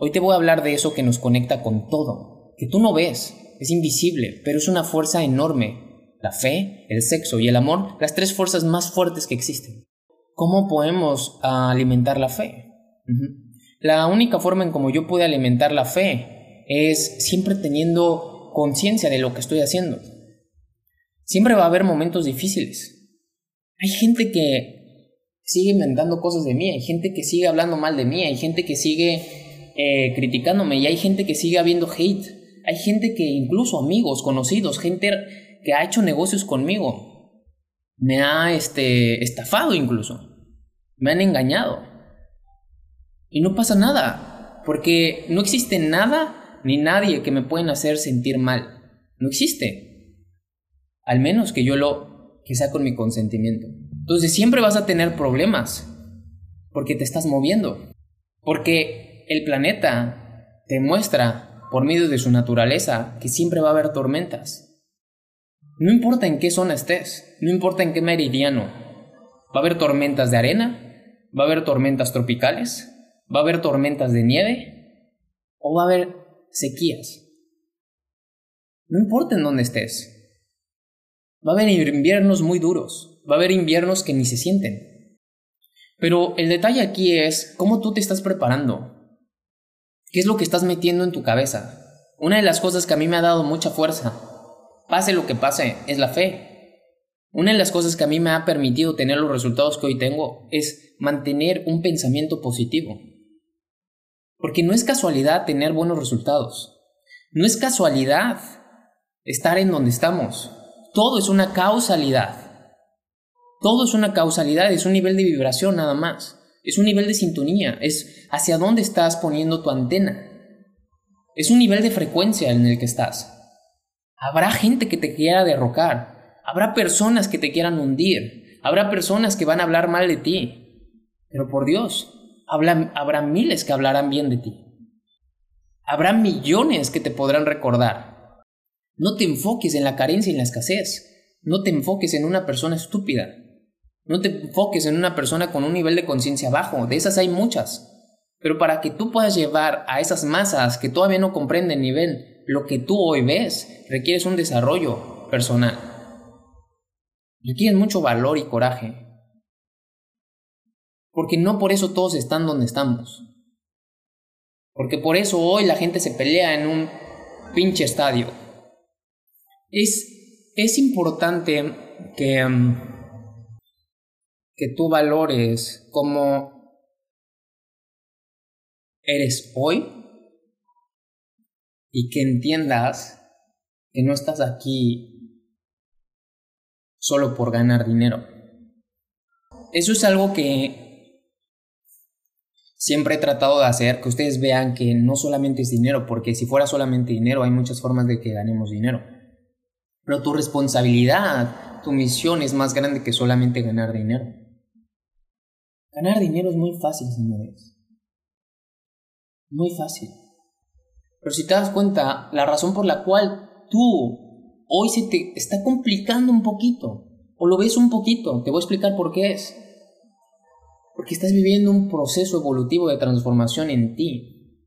Hoy te voy a hablar de eso que nos conecta con todo, que tú no ves, es invisible, pero es una fuerza enorme. La fe, el sexo y el amor, las tres fuerzas más fuertes que existen. ¿Cómo podemos alimentar la fe? La única forma en cómo yo puedo alimentar la fe es siempre teniendo conciencia de lo que estoy haciendo. Siempre va a haber momentos difíciles. Hay gente que sigue inventando cosas de mí, hay gente que sigue hablando mal de mí, hay gente que sigue eh, criticándome y hay gente que sigue habiendo hate. Hay gente que incluso amigos, conocidos, gente que ha hecho negocios conmigo, me ha este, estafado incluso. Me han engañado. Y no pasa nada, porque no existe nada ni nadie que me pueda hacer sentir mal. No existe. Al menos que yo lo, sea con mi consentimiento. Entonces siempre vas a tener problemas, porque te estás moviendo. Porque el planeta te muestra, por medio de su naturaleza, que siempre va a haber tormentas. No importa en qué zona estés, no importa en qué meridiano, va a haber tormentas de arena, va a haber tormentas tropicales, va a haber tormentas de nieve o va a haber sequías. No importa en dónde estés. Va a haber inviernos muy duros, va a haber inviernos que ni se sienten. Pero el detalle aquí es cómo tú te estás preparando, ¿Qué es lo que estás metiendo en tu cabeza? Una de las cosas que a mí me ha dado mucha fuerza, pase lo que pase, es la fe. Una de las cosas que a mí me ha permitido tener los resultados que hoy tengo es mantener un pensamiento positivo. Porque no es casualidad tener buenos resultados. No es casualidad estar en donde estamos. Todo es una causalidad. Todo es una causalidad, es un nivel de vibración nada más. Es un nivel de sintonía, es hacia dónde estás poniendo tu antena. Es un nivel de frecuencia en el que estás. Habrá gente que te quiera derrocar, habrá personas que te quieran hundir, habrá personas que van a hablar mal de ti. Pero por Dios, habrá miles que hablarán bien de ti. Habrá millones que te podrán recordar. No te enfoques en la carencia y en la escasez. No te enfoques en una persona estúpida. No te enfoques en una persona con un nivel de conciencia bajo, de esas hay muchas. Pero para que tú puedas llevar a esas masas que todavía no comprenden nivel lo que tú hoy ves, requieres un desarrollo personal. Requieres mucho valor y coraje. Porque no por eso todos están donde estamos. Porque por eso hoy la gente se pelea en un pinche estadio. Es, es importante que... Mm, que tú valores como eres hoy y que entiendas que no estás aquí solo por ganar dinero. Eso es algo que siempre he tratado de hacer, que ustedes vean que no solamente es dinero, porque si fuera solamente dinero hay muchas formas de que ganemos dinero. Pero tu responsabilidad, tu misión es más grande que solamente ganar dinero. Ganar dinero es muy fácil, señores. Muy fácil. Pero si te das cuenta, la razón por la cual tú hoy se te está complicando un poquito, o lo ves un poquito, te voy a explicar por qué es. Porque estás viviendo un proceso evolutivo de transformación en ti,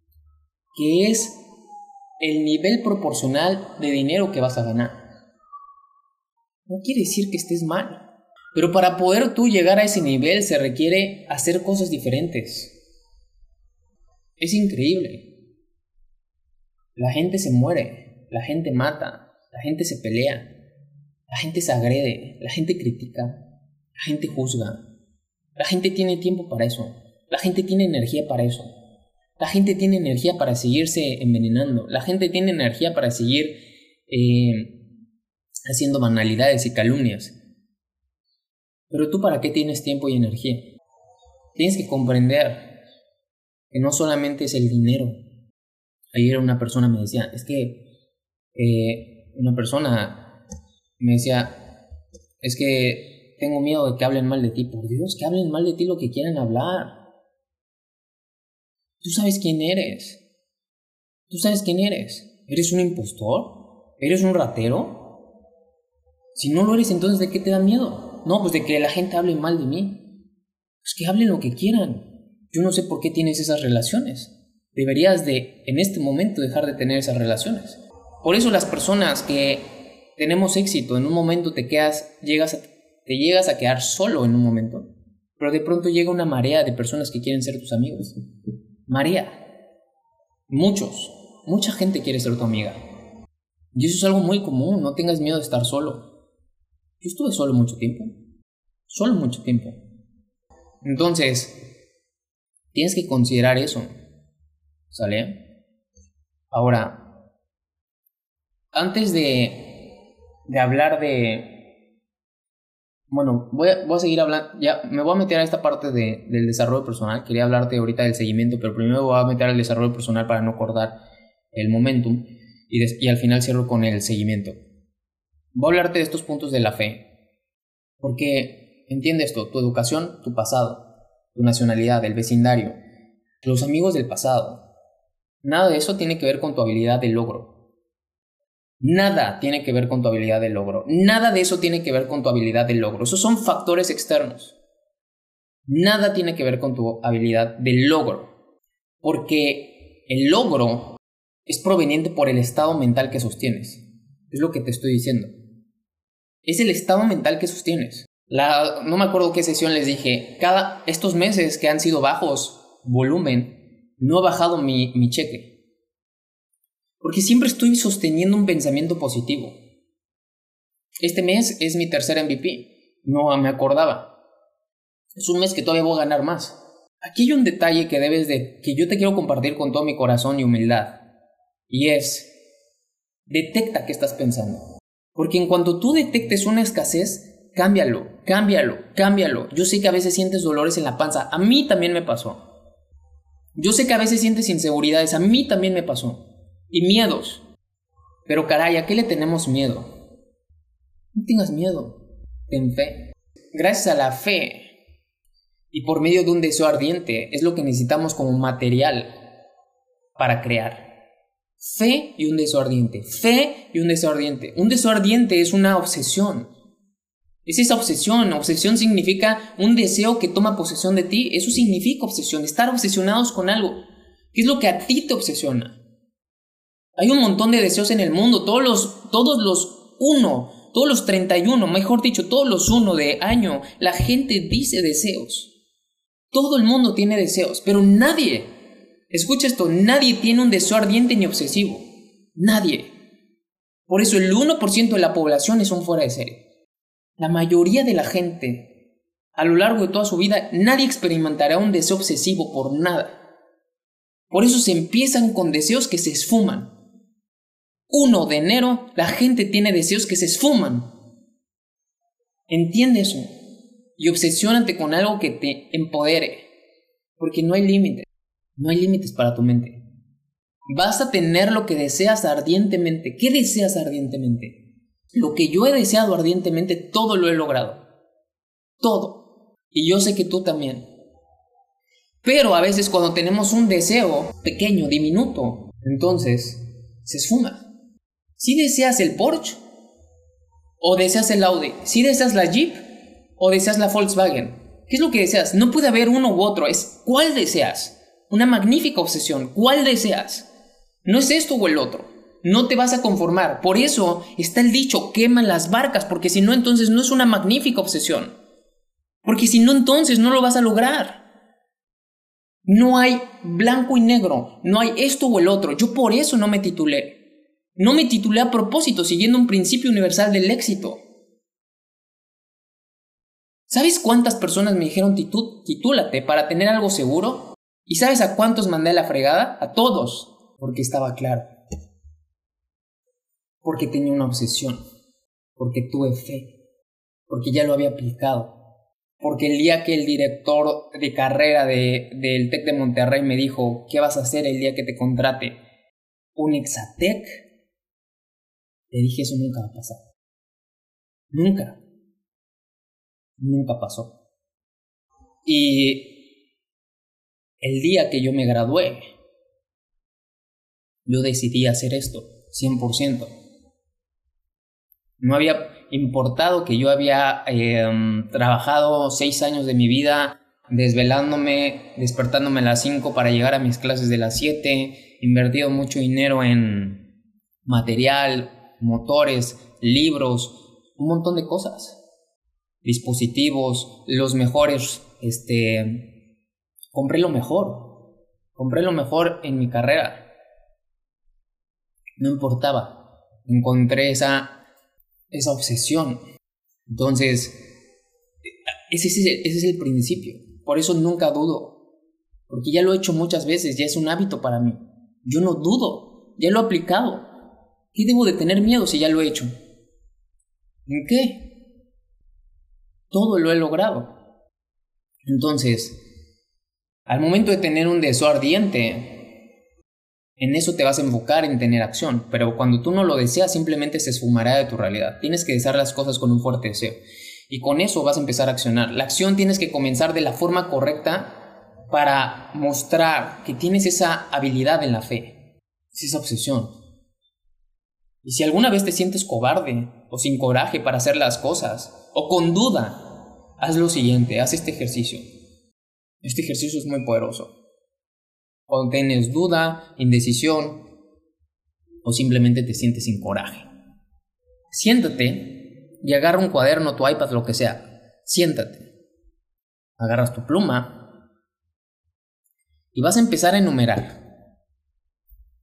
que es el nivel proporcional de dinero que vas a ganar. No quiere decir que estés mal. Pero para poder tú llegar a ese nivel se requiere hacer cosas diferentes. Es increíble. La gente se muere, la gente mata, la gente se pelea, la gente se agrede, la gente critica, la gente juzga. La gente tiene tiempo para eso. La gente tiene energía para eso. La gente tiene energía para seguirse envenenando. La gente tiene energía para seguir eh, haciendo banalidades y calumnias. Pero tú para qué tienes tiempo y energía? Tienes que comprender que no solamente es el dinero. Ayer una persona me decía, es que eh, una persona me decía, es que tengo miedo de que hablen mal de ti. Por Dios, que hablen mal de ti lo que quieran hablar. Tú sabes quién eres. Tú sabes quién eres. ¿Eres un impostor? ¿Eres un ratero? Si no lo eres, entonces ¿de qué te da miedo? No, pues de que la gente hable mal de mí. Pues que hablen lo que quieran. Yo no sé por qué tienes esas relaciones. Deberías de, en este momento, dejar de tener esas relaciones. Por eso las personas que tenemos éxito, en un momento te quedas, llegas te llegas a quedar solo en un momento. Pero de pronto llega una marea de personas que quieren ser tus amigos. Marea. Muchos. Mucha gente quiere ser tu amiga. Y eso es algo muy común. No tengas miedo de estar solo. Yo estuve solo mucho tiempo. Solo mucho tiempo. Entonces, tienes que considerar eso. ¿Sale? Ahora, antes de, de hablar de... Bueno, voy a, voy a seguir hablando, ya me voy a meter a esta parte de, del desarrollo personal. Quería hablarte ahorita del seguimiento, pero primero voy a meter al desarrollo personal para no acordar el momentum y, y al final cierro con el seguimiento. Voy a hablarte de estos puntos de la fe. Porque entiende esto, tu educación, tu pasado, tu nacionalidad, el vecindario, los amigos del pasado. Nada de eso tiene que ver con tu habilidad de logro. Nada tiene que ver con tu habilidad de logro. Nada de eso tiene que ver con tu habilidad de logro. Esos son factores externos. Nada tiene que ver con tu habilidad de logro. Porque el logro es proveniente por el estado mental que sostienes. Es lo que te estoy diciendo es el estado mental que sostienes. No me acuerdo qué sesión les dije, cada estos meses que han sido bajos volumen, no he bajado mi, mi cheque. Porque siempre estoy sosteniendo un pensamiento positivo. Este mes es mi tercer MVP. No me acordaba. Es un mes que todavía voy a ganar más. Aquí hay un detalle que debes de que yo te quiero compartir con todo mi corazón y humildad. Y es detecta qué estás pensando. Porque en cuanto tú detectes una escasez, cámbialo, cámbialo, cámbialo. Yo sé que a veces sientes dolores en la panza, a mí también me pasó. Yo sé que a veces sientes inseguridades, a mí también me pasó. Y miedos. Pero caray, ¿a qué le tenemos miedo? No tengas miedo, ten fe. Gracias a la fe y por medio de un deseo ardiente es lo que necesitamos como material para crear. Fe y un deseo ardiente. Fe y un deseo ardiente. Un deseo ardiente es una obsesión. Es esa obsesión. Obsesión significa un deseo que toma posesión de ti. Eso significa obsesión. Estar obsesionados con algo. ¿Qué es lo que a ti te obsesiona? Hay un montón de deseos en el mundo. Todos los, todos los uno, todos los 31, mejor dicho, todos los uno de año, la gente dice deseos. Todo el mundo tiene deseos, pero nadie Escucha esto, nadie tiene un deseo ardiente ni obsesivo. Nadie. Por eso el 1% de la población es un fuera de serie. La mayoría de la gente, a lo largo de toda su vida, nadie experimentará un deseo obsesivo por nada. Por eso se empiezan con deseos que se esfuman. 1 de enero, la gente tiene deseos que se esfuman. Entiende eso y obsesiónate con algo que te empodere, porque no hay límite. No hay límites para tu mente. Vas a tener lo que deseas ardientemente. ¿Qué deseas ardientemente? Lo que yo he deseado ardientemente, todo lo he logrado. Todo. Y yo sé que tú también. Pero a veces cuando tenemos un deseo pequeño, diminuto, entonces se esfuma. Si deseas el Porsche o deseas el Audi, si deseas la Jeep o deseas la Volkswagen, ¿qué es lo que deseas? No puede haber uno u otro, es cuál deseas. Una magnífica obsesión. ¿Cuál deseas? No es esto o el otro. No te vas a conformar. Por eso está el dicho, quema las barcas, porque si no, entonces no es una magnífica obsesión. Porque si no, entonces no lo vas a lograr. No hay blanco y negro, no hay esto o el otro. Yo por eso no me titulé. No me titulé a propósito, siguiendo un principio universal del éxito. ¿Sabes cuántas personas me dijeron titúlate para tener algo seguro? ¿Y sabes a cuántos mandé la fregada? A todos, porque estaba claro. Porque tenía una obsesión, porque tuve fe, porque ya lo había aplicado, porque el día que el director de carrera de, del TEC de Monterrey me dijo, ¿qué vas a hacer el día que te contrate? ¿Un Exatec? Le dije, eso nunca va a pasar. Nunca. Nunca pasó. Y el día que yo me gradué, yo decidí hacer esto, 100%. No había importado que yo había em, trabajado seis años de mi vida desvelándome, despertándome a las 5 para llegar a mis clases de las 7, invertido mucho dinero en material, motores, libros, un montón de cosas, dispositivos, los mejores, este, compré lo mejor, compré lo mejor en mi carrera, no importaba, encontré esa esa obsesión. Entonces, ese es, el, ese es el principio. Por eso nunca dudo. Porque ya lo he hecho muchas veces, ya es un hábito para mí. Yo no dudo, ya lo he aplicado. ¿Qué debo de tener miedo si ya lo he hecho? ¿En qué? Todo lo he logrado. Entonces, al momento de tener un deseo ardiente, en eso te vas a enfocar en tener acción, pero cuando tú no lo deseas simplemente se esfumará de tu realidad. Tienes que desear las cosas con un fuerte deseo. Y con eso vas a empezar a accionar. La acción tienes que comenzar de la forma correcta para mostrar que tienes esa habilidad en la fe, esa obsesión. Y si alguna vez te sientes cobarde o sin coraje para hacer las cosas, o con duda, haz lo siguiente, haz este ejercicio. Este ejercicio es muy poderoso o tienes duda, indecisión o simplemente te sientes sin coraje. Siéntate y agarra un cuaderno, tu iPad, lo que sea. Siéntate. Agarras tu pluma y vas a empezar a enumerar.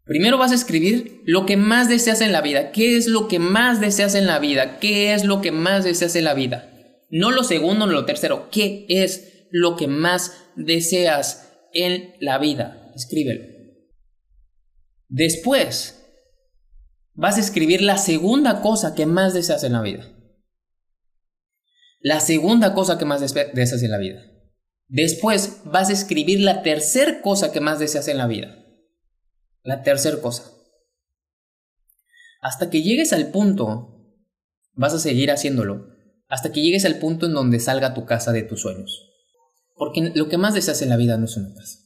Primero vas a escribir lo que más deseas en la vida. ¿Qué es lo que más deseas en la vida? ¿Qué es lo que más deseas en la vida? No lo segundo, no lo tercero. ¿Qué lo que más deseas en la vida? escríbelo. Después, vas a escribir la segunda cosa que más deseas en la vida. La segunda cosa que más deseas en la vida. Después vas a escribir la tercera cosa que más deseas en la vida. La tercera cosa. Hasta que llegues al punto, vas a seguir haciéndolo, hasta que llegues al punto en donde salga tu casa de tus sueños. Porque lo que más deseas en la vida no es una casa.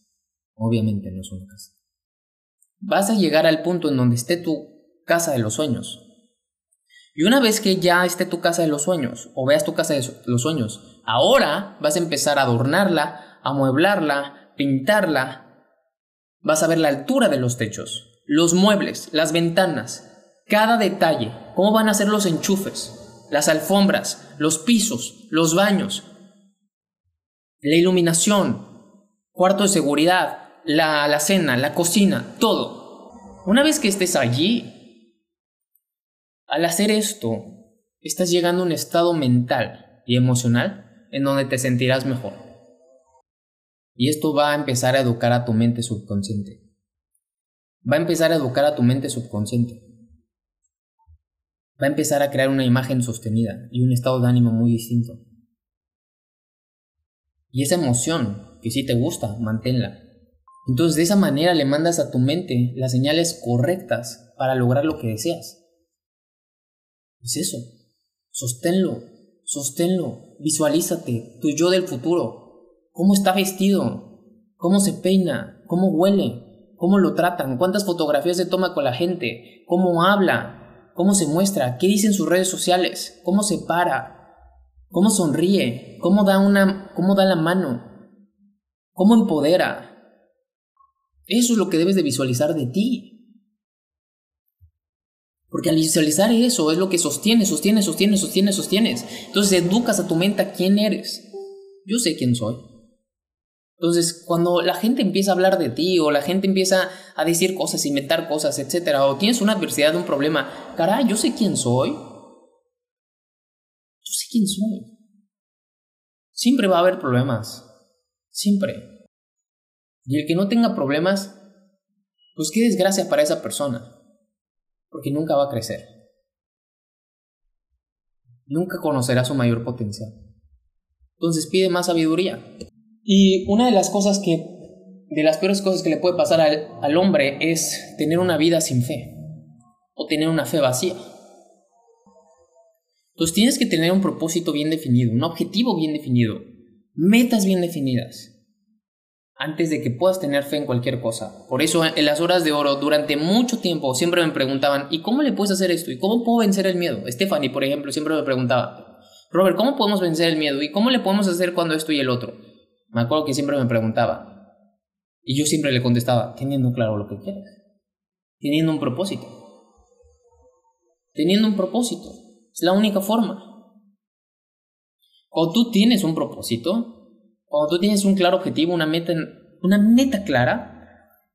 Obviamente no es una casa. Vas a llegar al punto en donde esté tu casa de los sueños. Y una vez que ya esté tu casa de los sueños, o veas tu casa de los sueños, ahora vas a empezar a adornarla, a mueblarla, pintarla. Vas a ver la altura de los techos, los muebles, las ventanas, cada detalle, cómo van a ser los enchufes, las alfombras, los pisos, los baños, la iluminación, cuarto de seguridad, la, la cena, la cocina, todo. Una vez que estés allí, al hacer esto, estás llegando a un estado mental y emocional en donde te sentirás mejor. Y esto va a empezar a educar a tu mente subconsciente. Va a empezar a educar a tu mente subconsciente. Va a empezar a crear una imagen sostenida y un estado de ánimo muy distinto. Y esa emoción que si te gusta, manténla. Entonces de esa manera le mandas a tu mente las señales correctas para lograr lo que deseas. Es eso. Sosténlo, sosténlo, visualízate, tu yo del futuro. ¿Cómo está vestido? ¿Cómo se peina? ¿Cómo huele? ¿Cómo lo tratan? ¿Cuántas fotografías se toma con la gente? ¿Cómo habla? ¿Cómo se muestra? ¿Qué dice en sus redes sociales? ¿Cómo se para? ¿Cómo sonríe? ¿Cómo da una cómo da la mano? ¿Cómo empodera? Eso es lo que debes de visualizar de ti. Porque al visualizar eso es lo que sostiene, sostiene, sostiene, sostiene, sostienes. Entonces educas a tu mente a quién eres. Yo sé quién soy. Entonces, cuando la gente empieza a hablar de ti o la gente empieza a decir cosas, inventar cosas, etcétera, o tienes una adversidad, un problema, caray, yo sé quién soy. Quién soy. Siempre va a haber problemas. Siempre. Y el que no tenga problemas, pues qué desgracia para esa persona. Porque nunca va a crecer. Nunca conocerá su mayor potencial. Entonces pide más sabiduría. Y una de las cosas que, de las peores cosas que le puede pasar al, al hombre es tener una vida sin fe. O tener una fe vacía. Entonces tienes que tener un propósito bien definido, un objetivo bien definido, metas bien definidas antes de que puedas tener fe en cualquier cosa. Por eso en las horas de oro, durante mucho tiempo, siempre me preguntaban, ¿y cómo le puedes hacer esto? ¿Y cómo puedo vencer el miedo? Stephanie, por ejemplo, siempre me preguntaba, Robert, ¿cómo podemos vencer el miedo? ¿Y cómo le podemos hacer cuando esto y el otro? Me acuerdo que siempre me preguntaba. Y yo siempre le contestaba, teniendo claro lo que quieres. Teniendo un propósito. Teniendo un propósito. Es la única forma. Cuando tú tienes un propósito, cuando tú tienes un claro objetivo, una meta, una meta clara,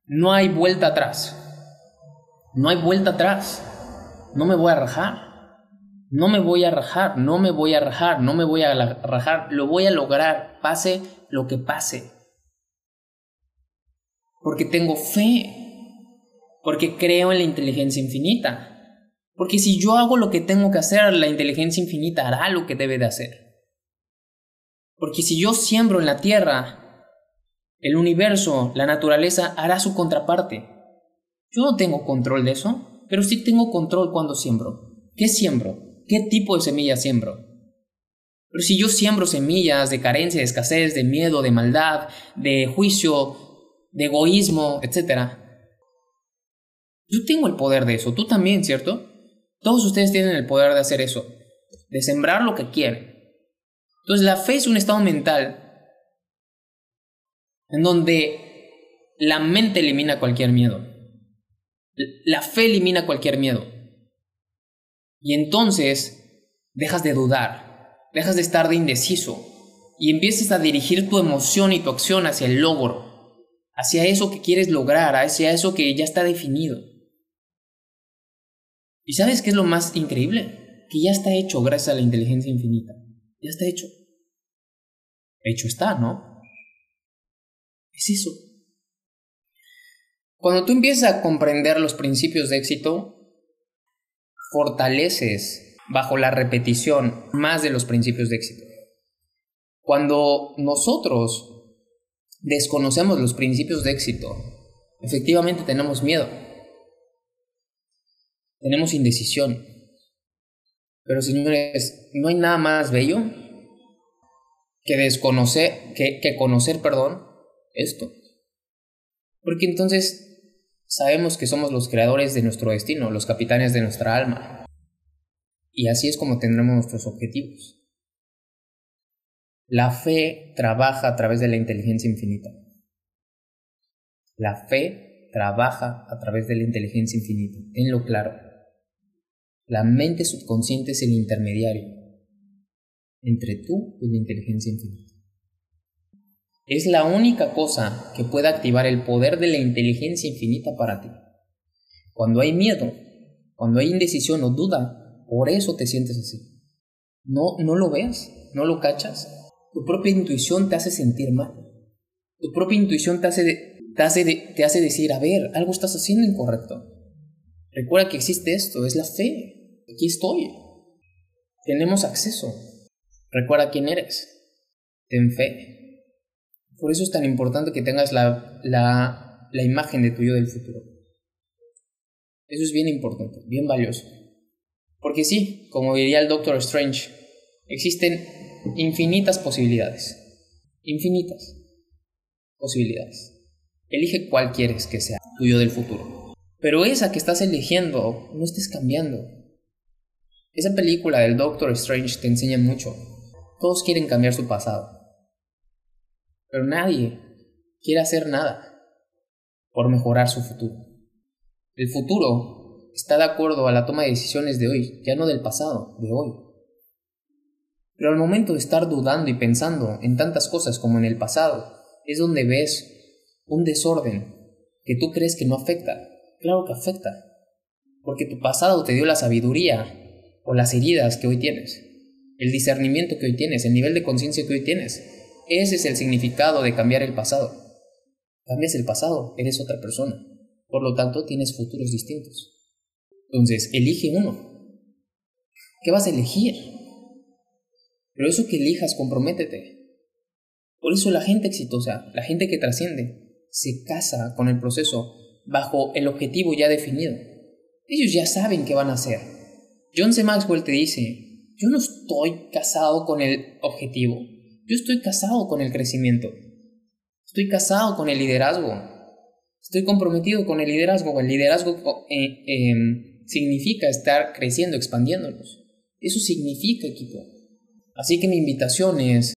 no hay vuelta atrás. No hay vuelta atrás. No me voy a rajar. No me voy a rajar, no me voy a rajar, no me voy a rajar. Lo voy a lograr, pase lo que pase. Porque tengo fe. Porque creo en la inteligencia infinita. Porque si yo hago lo que tengo que hacer, la inteligencia infinita hará lo que debe de hacer. Porque si yo siembro en la tierra, el universo, la naturaleza hará su contraparte. Yo no tengo control de eso, pero sí tengo control cuando siembro. ¿Qué siembro? ¿Qué tipo de semillas siembro? Pero si yo siembro semillas de carencia, de escasez, de miedo, de maldad, de juicio, de egoísmo, etc., yo tengo el poder de eso, tú también, ¿cierto? Todos ustedes tienen el poder de hacer eso, de sembrar lo que quieren. Entonces la fe es un estado mental en donde la mente elimina cualquier miedo. La fe elimina cualquier miedo. Y entonces dejas de dudar, dejas de estar de indeciso y empiezas a dirigir tu emoción y tu acción hacia el logro, hacia eso que quieres lograr, hacia eso que ya está definido. ¿Y sabes qué es lo más increíble? Que ya está hecho gracias a la inteligencia infinita. Ya está hecho. Hecho está, ¿no? Es eso. Cuando tú empiezas a comprender los principios de éxito, fortaleces bajo la repetición más de los principios de éxito. Cuando nosotros desconocemos los principios de éxito, efectivamente tenemos miedo, tenemos indecisión. Pero señores, no hay nada más bello que desconocer, que, que conocer, perdón, esto. Porque entonces sabemos que somos los creadores de nuestro destino, los capitanes de nuestra alma. Y así es como tendremos nuestros objetivos. La fe trabaja a través de la inteligencia infinita. La fe trabaja a través de la inteligencia infinita. Tenlo claro. La mente subconsciente es el intermediario entre tú y la inteligencia infinita. Es la única cosa que puede activar el poder de la inteligencia infinita para ti. Cuando hay miedo, cuando hay indecisión o duda, por eso te sientes así. No, no lo veas, no lo cachas. Tu propia intuición te hace sentir mal. Tu propia intuición te hace, te hace, te hace decir, a ver, algo estás haciendo incorrecto. Recuerda que existe esto, es la fe. Aquí estoy. Tenemos acceso. Recuerda quién eres. Ten fe. Por eso es tan importante que tengas la, la, la imagen de tu yo del futuro. Eso es bien importante, bien valioso. Porque sí, como diría el Doctor Strange, existen infinitas posibilidades. Infinitas posibilidades. Elige cuál quieres que sea tu yo del futuro. Pero esa que estás eligiendo, no estés cambiando. Esa película del Doctor Strange te enseña mucho. Todos quieren cambiar su pasado. Pero nadie quiere hacer nada por mejorar su futuro. El futuro está de acuerdo a la toma de decisiones de hoy, ya no del pasado, de hoy. Pero al momento de estar dudando y pensando en tantas cosas como en el pasado, es donde ves un desorden que tú crees que no afecta. Claro que afecta. Porque tu pasado te dio la sabiduría o las heridas que hoy tienes, el discernimiento que hoy tienes, el nivel de conciencia que hoy tienes. Ese es el significado de cambiar el pasado. Cambias el pasado, eres otra persona. Por lo tanto, tienes futuros distintos. Entonces, elige uno. ¿Qué vas a elegir? Pero eso que elijas, comprométete. Por eso la gente exitosa, la gente que trasciende, se casa con el proceso bajo el objetivo ya definido. Ellos ya saben qué van a hacer. John C. Maxwell te dice, yo no estoy casado con el objetivo, yo estoy casado con el crecimiento. Estoy casado con el liderazgo. Estoy comprometido con el liderazgo. El liderazgo eh, em, significa estar creciendo, expandiéndonos. Eso significa equipo. Así que mi invitación es,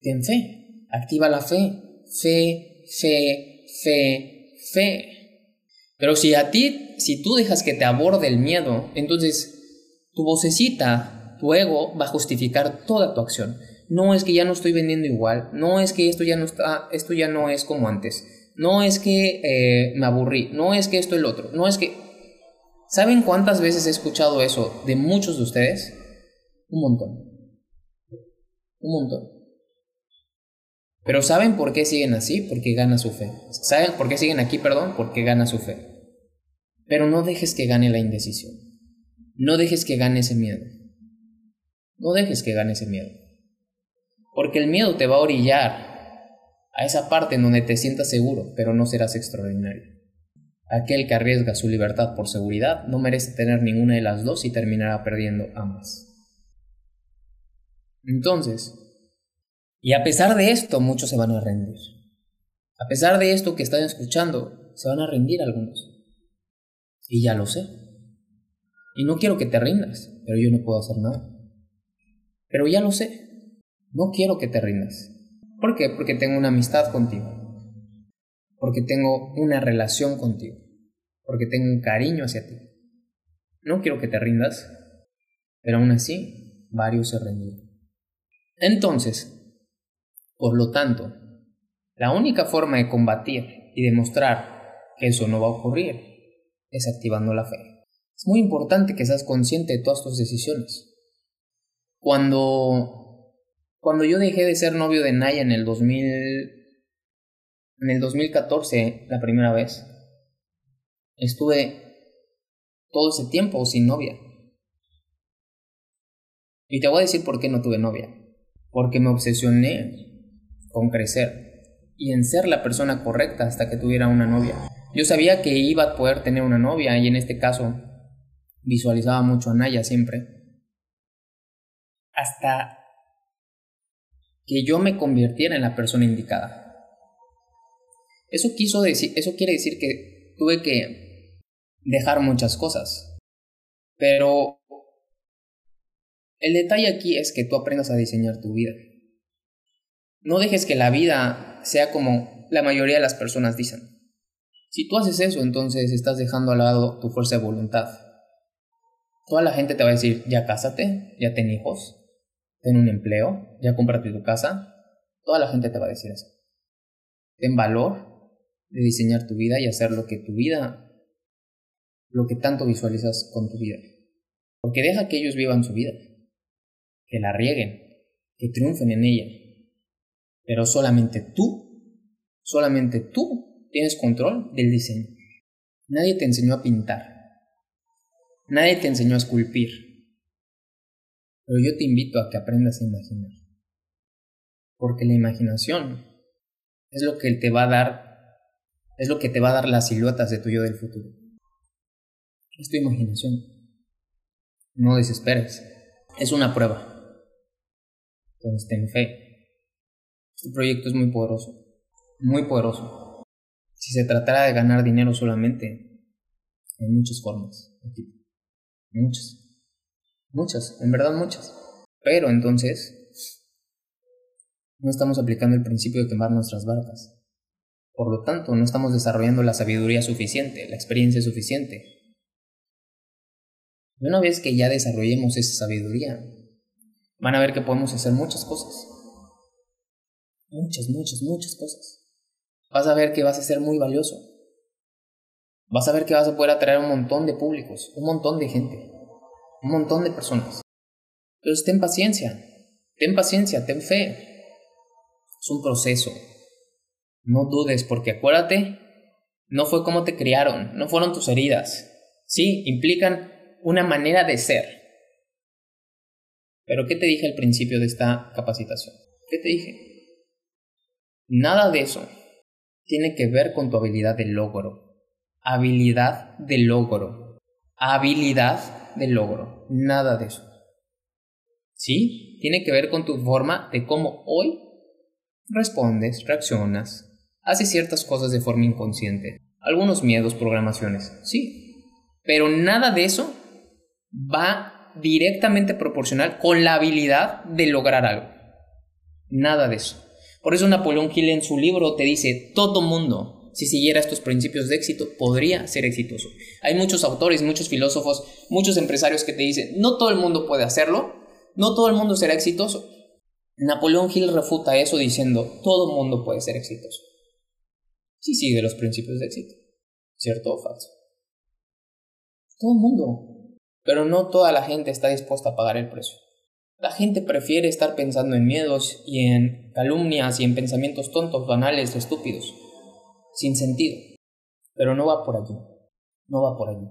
ten fe, activa la fe, fe, fe, fe, fe. Pero si a ti, si tú dejas que te aborde el miedo, entonces tu vocecita, tu ego va a justificar toda tu acción. No es que ya no estoy vendiendo igual, no es que esto ya no está, esto ya no es como antes, no es que eh, me aburrí, no es que esto es el otro, no es que... ¿Saben cuántas veces he escuchado eso de muchos de ustedes? Un montón. Un montón. Pero ¿saben por qué siguen así? Porque gana su fe. ¿Saben por qué siguen aquí, perdón? Porque gana su fe. Pero no dejes que gane la indecisión. No dejes que gane ese miedo. No dejes que gane ese miedo. Porque el miedo te va a orillar a esa parte donde te sientas seguro, pero no serás extraordinario. Aquel que arriesga su libertad por seguridad no merece tener ninguna de las dos y terminará perdiendo ambas. Entonces, y a pesar de esto, muchos se van a rendir. A pesar de esto que están escuchando, se van a rendir algunos. Y ya lo sé. Y no quiero que te rindas, pero yo no puedo hacer nada. Pero ya lo sé. No quiero que te rindas. ¿Por qué? Porque tengo una amistad contigo. Porque tengo una relación contigo. Porque tengo un cariño hacia ti. No quiero que te rindas. Pero aún así, varios se rendieron. Entonces, por lo tanto, la única forma de combatir y demostrar que eso no va a ocurrir es activando la fe. Es muy importante que seas consciente de todas tus decisiones. Cuando, cuando yo dejé de ser novio de Naya en el 2000, en el 2014, la primera vez, estuve todo ese tiempo sin novia. Y te voy a decir por qué no tuve novia. Porque me obsesioné con crecer y en ser la persona correcta hasta que tuviera una novia. Yo sabía que iba a poder tener una novia y en este caso visualizaba mucho a Naya siempre, hasta que yo me convirtiera en la persona indicada. Eso quiso decir, eso quiere decir que tuve que dejar muchas cosas. Pero el detalle aquí es que tú aprendas a diseñar tu vida. No dejes que la vida sea como la mayoría de las personas dicen. Si tú haces eso, entonces estás dejando al lado tu fuerza de voluntad. Toda la gente te va a decir, ya cásate, ya ten hijos, ten un empleo, ya cómprate tu casa. Toda la gente te va a decir eso. Ten valor de diseñar tu vida y hacer lo que tu vida, lo que tanto visualizas con tu vida. Porque deja que ellos vivan su vida, que la rieguen, que triunfen en ella. Pero solamente tú, solamente tú tienes control del diseño. Nadie te enseñó a pintar. Nadie te enseñó a esculpir. Pero yo te invito a que aprendas a imaginar. Porque la imaginación es lo que te va a dar, es lo que te va a dar las siluetas de tu yo del futuro. Es tu imaginación. No desesperes. Es una prueba. Entonces ten fe. Este proyecto es muy poderoso. Muy poderoso. Si se tratara de ganar dinero solamente, hay muchas formas. Muchas. Muchas, en verdad muchas. Pero entonces, no estamos aplicando el principio de quemar nuestras barcas. Por lo tanto, no estamos desarrollando la sabiduría suficiente, la experiencia suficiente. Y una vez que ya desarrollemos esa sabiduría, van a ver que podemos hacer muchas cosas. Muchas, muchas, muchas cosas. Vas a ver que vas a ser muy valioso. Vas a ver que vas a poder atraer un montón de públicos, un montón de gente, un montón de personas. Entonces ten paciencia, ten paciencia, ten fe. Es un proceso. No dudes porque acuérdate, no fue como te criaron, no fueron tus heridas. Sí, implican una manera de ser. Pero ¿qué te dije al principio de esta capacitación? ¿Qué te dije? Nada de eso tiene que ver con tu habilidad de logro. Habilidad de logro. Habilidad de logro. Nada de eso. ¿Sí? Tiene que ver con tu forma de cómo hoy respondes, reaccionas, haces ciertas cosas de forma inconsciente. Algunos miedos, programaciones, sí. Pero nada de eso va directamente proporcional con la habilidad de lograr algo. Nada de eso. Por eso Napoleón Hill en su libro te dice, todo mundo, si siguiera estos principios de éxito, podría ser exitoso. Hay muchos autores, muchos filósofos, muchos empresarios que te dicen, no todo el mundo puede hacerlo, no todo el mundo será exitoso. Napoleón Hill refuta eso diciendo, todo mundo puede ser exitoso. Si sigue los principios de éxito. ¿Cierto o falso? Todo el mundo. Pero no toda la gente está dispuesta a pagar el precio. La gente prefiere estar pensando en miedos y en calumnias y en pensamientos tontos, banales, estúpidos, sin sentido. Pero no va por allí. No va por allí.